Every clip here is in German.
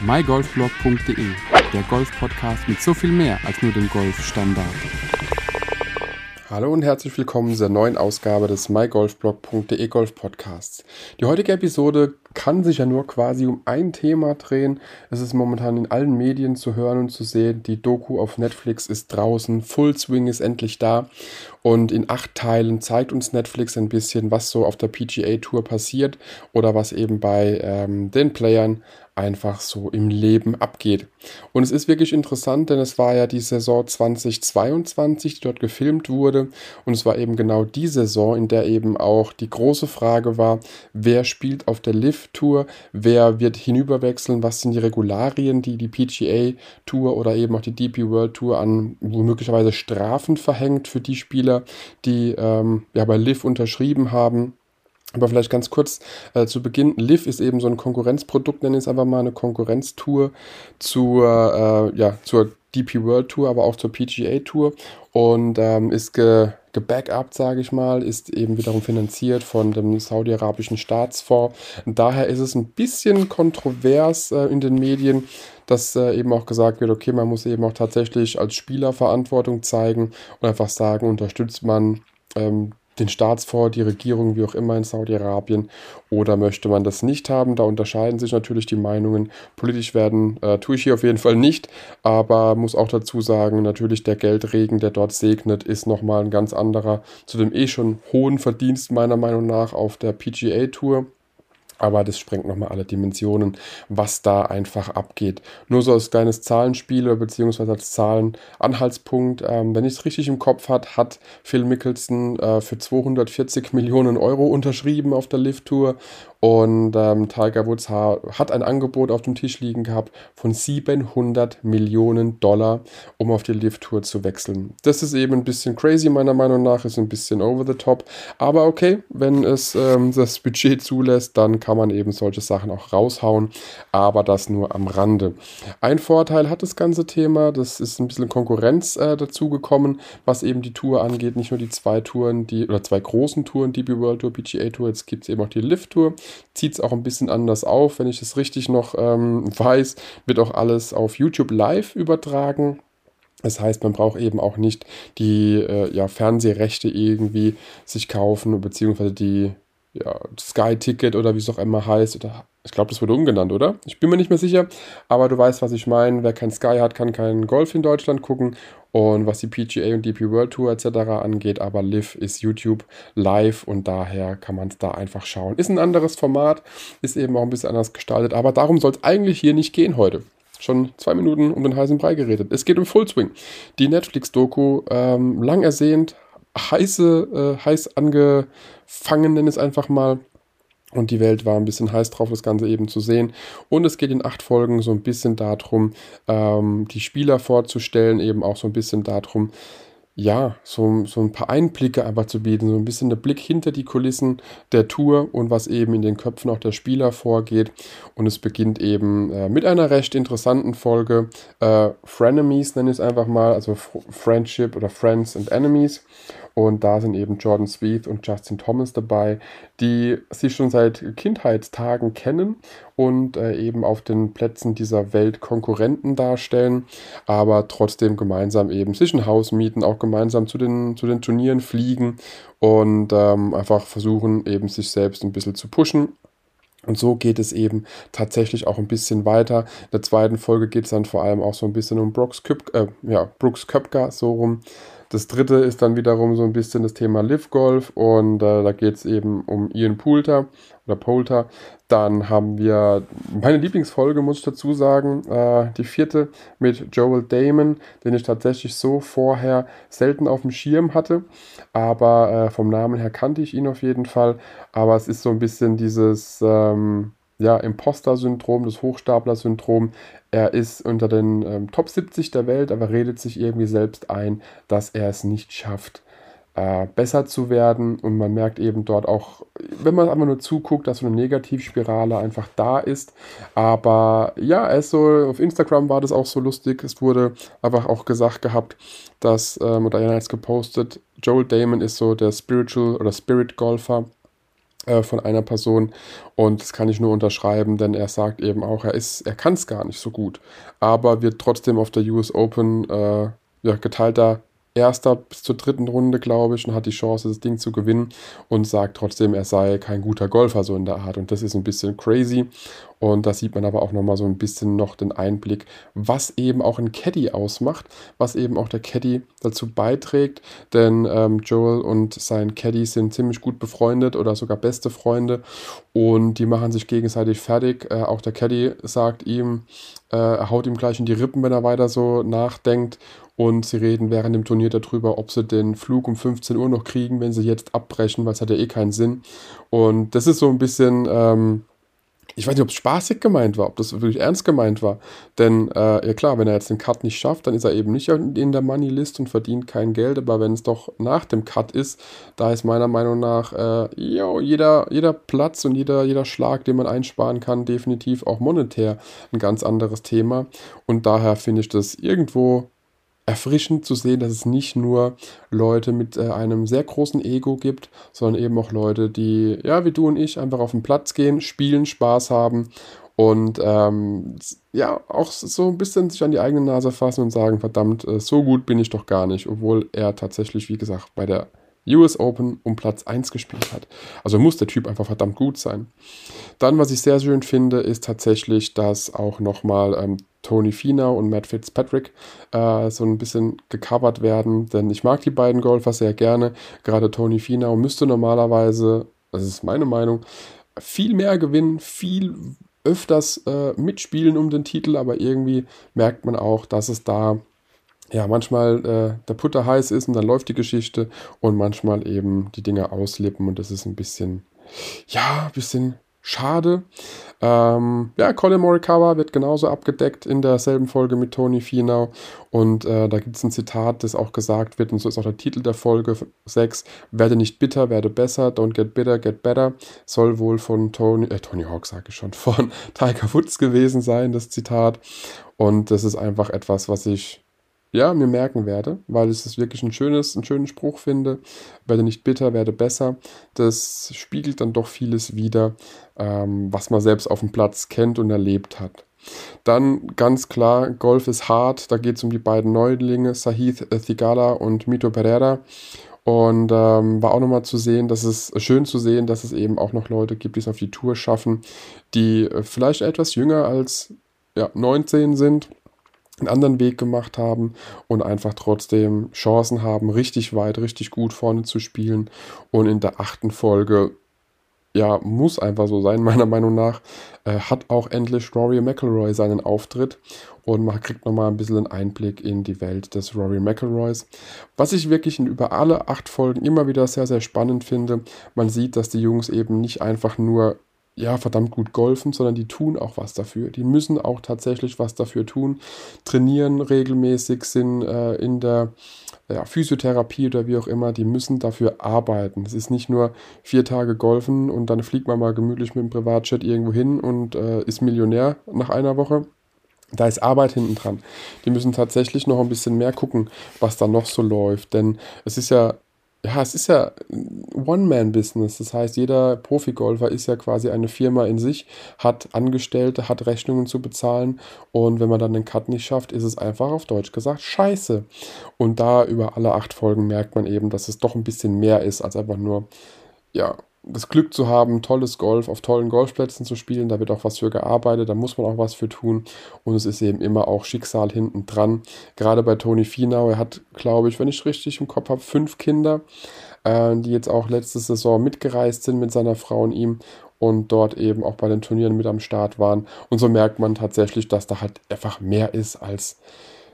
mygolfblog.de, der Golf-Podcast mit so viel mehr als nur dem Golfstandard. Hallo und herzlich willkommen zur neuen Ausgabe des mygolfblog.de Golf Podcasts. Die heutige Episode kann sich ja nur quasi um ein Thema drehen. Es ist momentan in allen Medien zu hören und zu sehen. Die Doku auf Netflix ist draußen, Full Swing ist endlich da und in acht Teilen zeigt uns Netflix ein bisschen, was so auf der PGA Tour passiert oder was eben bei ähm, den Playern einfach so im Leben abgeht. Und es ist wirklich interessant, denn es war ja die Saison 2022, die dort gefilmt wurde. Und es war eben genau die Saison, in der eben auch die große Frage war, wer spielt auf der Lift Tour, wer wird hinüberwechseln, was sind die Regularien, die die PGA Tour oder eben auch die DP World Tour an möglicherweise Strafen verhängt für die Spieler, die ähm, ja bei Liv unterschrieben haben. Aber vielleicht ganz kurz äh, zu Beginn. Liv ist eben so ein Konkurrenzprodukt, nenne ich es einfach mal eine Konkurrenztour zur, äh, ja, zur DP World Tour, aber auch zur PGA Tour und ähm, ist ge, gebackupt, sage ich mal, ist eben wiederum finanziert von dem saudi-arabischen Staatsfonds. Daher ist es ein bisschen kontrovers äh, in den Medien, dass äh, eben auch gesagt wird, okay, man muss eben auch tatsächlich als Spieler Verantwortung zeigen und einfach sagen, unterstützt man ähm, den Staatsfonds, die Regierung, wie auch immer in Saudi-Arabien, oder möchte man das nicht haben? Da unterscheiden sich natürlich die Meinungen. Politisch werden äh, tue ich hier auf jeden Fall nicht, aber muss auch dazu sagen, natürlich der Geldregen, der dort segnet, ist nochmal ein ganz anderer zu dem eh schon hohen Verdienst meiner Meinung nach auf der PGA Tour. Aber das sprengt nochmal alle Dimensionen, was da einfach abgeht. Nur so als kleines Zahlenspiel beziehungsweise als Zahlenanhaltspunkt. Ähm, wenn ich es richtig im Kopf hat, hat Phil Mickelson äh, für 240 Millionen Euro unterschrieben auf der Lift Tour und ähm, Tiger Woods hat ein Angebot auf dem Tisch liegen gehabt von 700 Millionen Dollar, um auf die Lift Tour zu wechseln. Das ist eben ein bisschen crazy meiner Meinung nach, ist ein bisschen over the top. Aber okay, wenn es ähm, das Budget zulässt, dann kann man eben solche Sachen auch raushauen. Aber das nur am Rande. Ein Vorteil hat das ganze Thema, das ist ein bisschen Konkurrenz äh, dazugekommen, was eben die Tour angeht. Nicht nur die zwei Touren, die oder zwei großen Touren, DB World Tour, PGA Tour, jetzt gibt es eben auch die Lift Tour zieht es auch ein bisschen anders auf. Wenn ich es richtig noch ähm, weiß, wird auch alles auf YouTube live übertragen. Das heißt, man braucht eben auch nicht die äh, ja, Fernsehrechte irgendwie sich kaufen, beziehungsweise die ja, Sky-Ticket oder wie es auch immer heißt. Oder, ich glaube, das wurde umgenannt, oder? Ich bin mir nicht mehr sicher, aber du weißt, was ich meine. Wer kein Sky hat, kann keinen Golf in Deutschland gucken. Und was die PGA und DP World Tour etc. angeht, aber Live ist YouTube live und daher kann man es da einfach schauen. Ist ein anderes Format, ist eben auch ein bisschen anders gestaltet, aber darum soll es eigentlich hier nicht gehen heute schon zwei Minuten um den heißen Brei geredet. Es geht um Full Swing. Die Netflix-Doku, ähm, lang ersehnt, heiße, äh, heiß angefangen, nenne es einfach mal. Und die Welt war ein bisschen heiß drauf, das Ganze eben zu sehen. Und es geht in acht Folgen so ein bisschen darum, ähm, die Spieler vorzustellen, eben auch so ein bisschen darum, ja, so, so ein paar Einblicke einfach zu bieten, so ein bisschen der Blick hinter die Kulissen der Tour und was eben in den Köpfen auch der Spieler vorgeht. Und es beginnt eben äh, mit einer recht interessanten Folge, äh, Frenemies nenne ich es einfach mal, also Friendship oder Friends and Enemies. Und da sind eben Jordan Spieth und Justin Thomas dabei, die sich schon seit Kindheitstagen kennen und äh, eben auf den Plätzen dieser Welt Konkurrenten darstellen, aber trotzdem gemeinsam eben sich ein Haus mieten, auch gemeinsam zu den, zu den Turnieren fliegen und ähm, einfach versuchen, eben sich selbst ein bisschen zu pushen. Und so geht es eben tatsächlich auch ein bisschen weiter. In der zweiten Folge geht es dann vor allem auch so ein bisschen um Brooks, Köp äh, ja, Brooks Köpker, so rum. Das dritte ist dann wiederum so ein bisschen das Thema Live Golf und äh, da geht es eben um Ian Poulter oder Poulter. Dann haben wir meine Lieblingsfolge, muss ich dazu sagen, äh, die vierte mit Joel Damon, den ich tatsächlich so vorher selten auf dem Schirm hatte. Aber äh, vom Namen her kannte ich ihn auf jeden Fall. Aber es ist so ein bisschen dieses ähm, ja, Imposter-Syndrom, das Hochstapler-Syndrom. Er ist unter den ähm, Top 70 der Welt, aber redet sich irgendwie selbst ein, dass er es nicht schafft, äh, besser zu werden. Und man merkt eben dort auch, wenn man einfach nur zuguckt, dass so eine Negativspirale einfach da ist. Aber ja, er ist so, auf Instagram war das auch so lustig. Es wurde einfach auch gesagt gehabt, dass, ähm, oder er hat es gepostet, Joel Damon ist so der Spiritual oder Spirit Golfer äh, von einer Person und das kann ich nur unterschreiben, denn er sagt eben auch, er ist, er kann es gar nicht so gut, aber wird trotzdem auf der US Open äh, ja, geteilter Erster bis zur dritten Runde, glaube ich, und hat die Chance, das Ding zu gewinnen und sagt trotzdem, er sei kein guter Golfer, so in der Art. Und das ist ein bisschen crazy. Und da sieht man aber auch nochmal so ein bisschen noch den Einblick, was eben auch ein Caddy ausmacht, was eben auch der Caddy dazu beiträgt. Denn ähm, Joel und sein Caddy sind ziemlich gut befreundet oder sogar beste Freunde und die machen sich gegenseitig fertig. Äh, auch der Caddy sagt ihm, äh, haut ihm gleich in die Rippen, wenn er weiter so nachdenkt und sie reden während dem Turnier darüber, ob sie den Flug um 15 Uhr noch kriegen, wenn sie jetzt abbrechen, weil es hat ja eh keinen Sinn. Und das ist so ein bisschen, ähm, ich weiß nicht, ob es spaßig gemeint war, ob das wirklich ernst gemeint war. Denn, äh, ja klar, wenn er jetzt den Cut nicht schafft, dann ist er eben nicht in der Money-List und verdient kein Geld. Aber wenn es doch nach dem Cut ist, da ist meiner Meinung nach, äh, yo, jeder, jeder Platz und jeder, jeder Schlag, den man einsparen kann, definitiv auch monetär ein ganz anderes Thema. Und daher finde ich das irgendwo erfrischend zu sehen, dass es nicht nur Leute mit äh, einem sehr großen Ego gibt, sondern eben auch Leute, die, ja, wie du und ich, einfach auf den Platz gehen, spielen, Spaß haben und ähm, ja, auch so ein bisschen sich an die eigene Nase fassen und sagen, verdammt, äh, so gut bin ich doch gar nicht, obwohl er tatsächlich, wie gesagt, bei der US Open um Platz 1 gespielt hat. Also muss der Typ einfach verdammt gut sein. Dann, was ich sehr schön finde, ist tatsächlich, dass auch nochmal ähm, Tony Finau und Matt Fitzpatrick äh, so ein bisschen gecovert werden, denn ich mag die beiden Golfer sehr gerne. Gerade Tony Finau müsste normalerweise, das ist meine Meinung, viel mehr gewinnen, viel öfters äh, mitspielen um den Titel, aber irgendwie merkt man auch, dass es da ja, manchmal äh, der Putter heiß ist und dann läuft die Geschichte und manchmal eben die Dinge auslippen und das ist ein bisschen, ja, ein bisschen schade. Ähm, ja, Colin Morikawa wird genauso abgedeckt in derselben Folge mit Tony Finau und äh, da gibt es ein Zitat, das auch gesagt wird und so ist auch der Titel der Folge 6, werde nicht bitter, werde besser, don't get bitter, get better, soll wohl von Tony, äh, Tony Hawk sage ich schon, von Tiger Woods gewesen sein, das Zitat und das ist einfach etwas, was ich ja, mir merken werde, weil es wirklich ein schönes, einen schönen Spruch finde. Werde nicht bitter, werde besser. Das spiegelt dann doch vieles wider, ähm, was man selbst auf dem Platz kennt und erlebt hat. Dann ganz klar, Golf ist hart. Da geht es um die beiden Neulinge, Sahith Thigala und Mito Pereira. Und ähm, war auch nochmal zu sehen, dass es schön zu sehen, dass es eben auch noch Leute gibt, die es auf die Tour schaffen, die äh, vielleicht etwas jünger als ja, 19 sind einen anderen Weg gemacht haben und einfach trotzdem Chancen haben, richtig weit, richtig gut vorne zu spielen. Und in der achten Folge, ja, muss einfach so sein, meiner Meinung nach, äh, hat auch endlich Rory McElroy seinen Auftritt und man kriegt nochmal ein bisschen einen Einblick in die Welt des Rory McElroys. Was ich wirklich über alle acht Folgen immer wieder sehr, sehr spannend finde, man sieht, dass die Jungs eben nicht einfach nur ja, verdammt gut golfen, sondern die tun auch was dafür. Die müssen auch tatsächlich was dafür tun, trainieren regelmäßig, sind äh, in der ja, Physiotherapie oder wie auch immer, die müssen dafür arbeiten. Es ist nicht nur vier Tage golfen und dann fliegt man mal gemütlich mit dem Privatjet irgendwo hin und äh, ist Millionär nach einer Woche. Da ist Arbeit hinten dran. Die müssen tatsächlich noch ein bisschen mehr gucken, was da noch so läuft. Denn es ist ja ja, es ist ja One-Man-Business. Das heißt, jeder Profigolfer ist ja quasi eine Firma in sich, hat Angestellte, hat Rechnungen zu bezahlen und wenn man dann den Cut nicht schafft, ist es einfach auf Deutsch gesagt scheiße. Und da über alle acht Folgen merkt man eben, dass es doch ein bisschen mehr ist als einfach nur, ja, das Glück zu haben, tolles Golf auf tollen Golfplätzen zu spielen, da wird auch was für gearbeitet, da muss man auch was für tun und es ist eben immer auch Schicksal hinten dran. Gerade bei Toni Finau, er hat, glaube ich, wenn ich richtig im Kopf habe, fünf Kinder, äh, die jetzt auch letzte Saison mitgereist sind mit seiner Frau und ihm und dort eben auch bei den Turnieren mit am Start waren. Und so merkt man tatsächlich, dass da halt einfach mehr ist als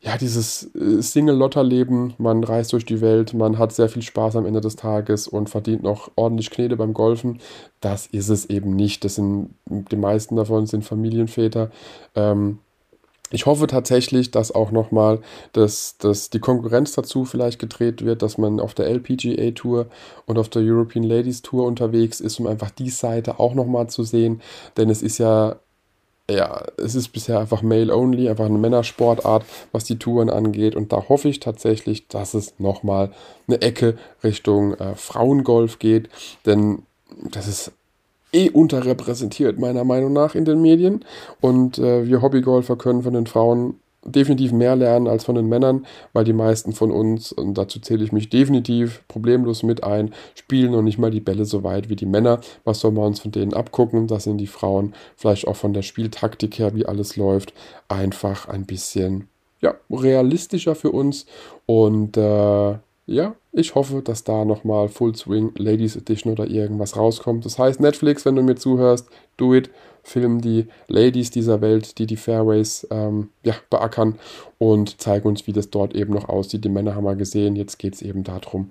ja, dieses äh, Single-Lotter-Leben, man reist durch die Welt, man hat sehr viel Spaß am Ende des Tages und verdient noch ordentlich Knete beim Golfen. Das ist es eben nicht. Das sind, die meisten davon sind Familienväter. Ähm, ich hoffe tatsächlich, dass auch nochmal dass, dass die Konkurrenz dazu vielleicht gedreht wird, dass man auf der LPGA Tour und auf der European Ladies Tour unterwegs ist, um einfach die Seite auch nochmal zu sehen. Denn es ist ja ja, es ist bisher einfach Male-Only, einfach eine Männersportart, was die Touren angeht. Und da hoffe ich tatsächlich, dass es nochmal eine Ecke Richtung äh, Frauengolf geht. Denn das ist eh unterrepräsentiert, meiner Meinung nach, in den Medien. Und äh, wir Hobbygolfer können von den Frauen definitiv mehr lernen als von den Männern, weil die meisten von uns, und dazu zähle ich mich definitiv problemlos mit ein, spielen noch nicht mal die Bälle so weit wie die Männer. Was soll man uns von denen abgucken? Das sind die Frauen vielleicht auch von der Spieltaktik her, wie alles läuft, einfach ein bisschen ja, realistischer für uns. Und äh, ja, ich hoffe, dass da nochmal Full Swing Ladies Edition oder irgendwas rauskommt. Das heißt, Netflix, wenn du mir zuhörst, do it filmen die Ladies dieser Welt, die die Fairways ähm, ja, beackern und zeigen uns, wie das dort eben noch aussieht. Die Männer haben wir gesehen, jetzt geht es eben darum,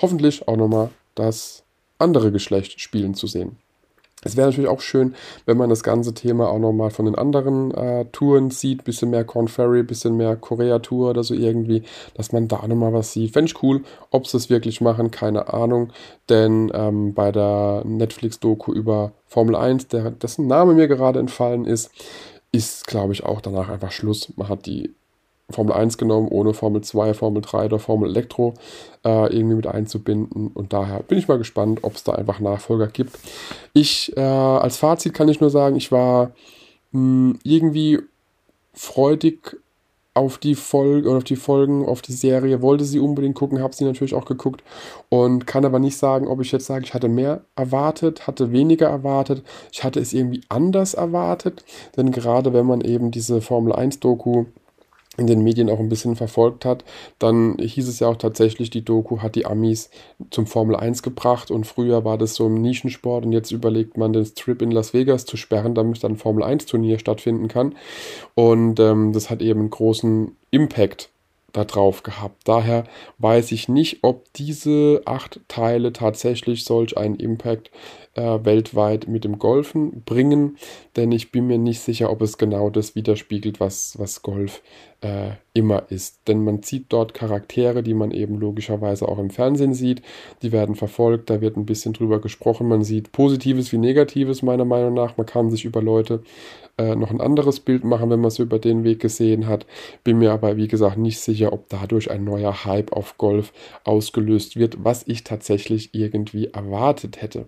hoffentlich auch nochmal das andere Geschlecht spielen zu sehen. Es wäre natürlich auch schön, wenn man das ganze Thema auch nochmal von den anderen äh, Touren sieht, bisschen mehr Corn Ferry, bisschen mehr Korea-Tour oder so irgendwie, dass man da nochmal was sieht. Fände ich cool, ob sie es wirklich machen, keine Ahnung, denn ähm, bei der Netflix-Doku über Formel 1, der, dessen Name mir gerade entfallen ist, ist, glaube ich, auch danach einfach Schluss. Man hat die Formel 1 genommen, ohne Formel 2, Formel 3 oder Formel Elektro äh, irgendwie mit einzubinden. Und daher bin ich mal gespannt, ob es da einfach Nachfolger gibt. Ich, äh, als Fazit kann ich nur sagen, ich war mh, hm, irgendwie freudig auf die Folge oder auf die Folgen, auf die Serie, wollte sie unbedingt gucken, habe sie natürlich auch geguckt und kann aber nicht sagen, ob ich jetzt sage, ich hatte mehr erwartet, hatte weniger erwartet, ich hatte es irgendwie anders erwartet, denn gerade wenn man eben diese Formel 1 Doku in den Medien auch ein bisschen verfolgt hat, dann hieß es ja auch tatsächlich, die Doku hat die Amis zum Formel 1 gebracht und früher war das so im Nischensport und jetzt überlegt man den Strip in Las Vegas zu sperren, damit dann ein Formel 1 Turnier stattfinden kann und ähm, das hat eben einen großen Impact darauf gehabt. Daher weiß ich nicht, ob diese acht Teile tatsächlich solch einen Impact äh, weltweit mit dem Golfen bringen, denn ich bin mir nicht sicher, ob es genau das widerspiegelt, was, was Golf äh, immer ist. Denn man sieht dort Charaktere, die man eben logischerweise auch im Fernsehen sieht, die werden verfolgt, da wird ein bisschen drüber gesprochen, man sieht Positives wie Negatives meiner Meinung nach, man kann sich über Leute äh, noch ein anderes Bild machen, wenn man es über den Weg gesehen hat, bin mir aber wie gesagt nicht sicher, ob dadurch ein neuer Hype auf Golf ausgelöst wird, was ich tatsächlich irgendwie erwartet hätte.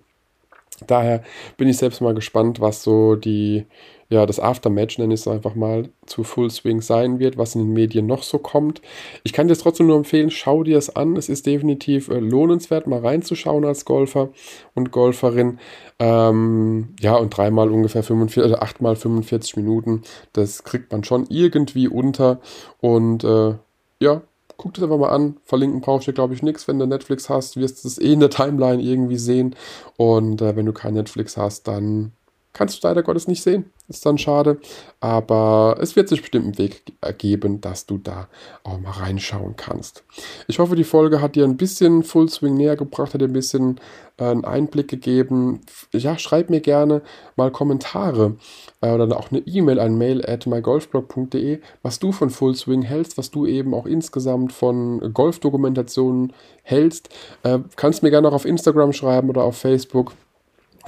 Daher bin ich selbst mal gespannt, was so die, ja, das Aftermatch, nenne ich es einfach mal, zu Full Swing sein wird, was in den Medien noch so kommt. Ich kann dir es trotzdem nur empfehlen, schau dir es an. Es ist definitiv äh, lohnenswert, mal reinzuschauen als Golfer und Golferin. Ähm, ja, und dreimal ungefähr 45, also achtmal 45 Minuten, das kriegt man schon irgendwie unter. Und äh, ja, guck dir das einfach mal an. Verlinken brauchst du, glaube ich, nichts. Wenn du Netflix hast, wirst du es eh in der Timeline irgendwie sehen. Und äh, wenn du kein Netflix hast, dann kannst du leider Gottes nicht sehen. Ist dann schade. Aber es wird sich bestimmt einen Weg ergeben, dass du da auch mal reinschauen kannst. Ich hoffe, die Folge hat dir ein bisschen Full Swing näher gebracht, hat dir ein bisschen äh, einen Einblick gegeben. Ja, schreib mir gerne mal Kommentare äh, oder auch eine E-Mail an mail at mygolfblog.de, was du von Full Swing hältst, was du eben auch insgesamt von Golfdokumentationen hältst. Äh, kannst mir gerne auch auf Instagram schreiben oder auf Facebook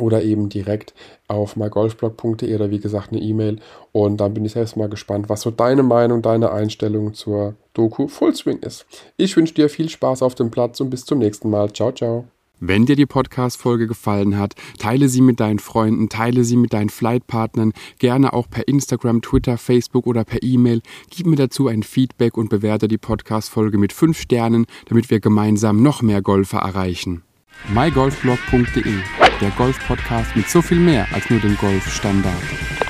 oder eben direkt auf mygolfblog.de oder wie gesagt eine E-Mail. Und dann bin ich selbst mal gespannt, was so deine Meinung, deine Einstellung zur Doku Full Swing ist. Ich wünsche dir viel Spaß auf dem Platz und bis zum nächsten Mal. Ciao, ciao. Wenn dir die Podcast-Folge gefallen hat, teile sie mit deinen Freunden, teile sie mit deinen Flightpartnern, gerne auch per Instagram, Twitter, Facebook oder per E-Mail. Gib mir dazu ein Feedback und bewerte die Podcast-Folge mit 5 Sternen, damit wir gemeinsam noch mehr Golfer erreichen mygolfblog.de, der Golf-Podcast mit so viel mehr als nur dem Golfstandard.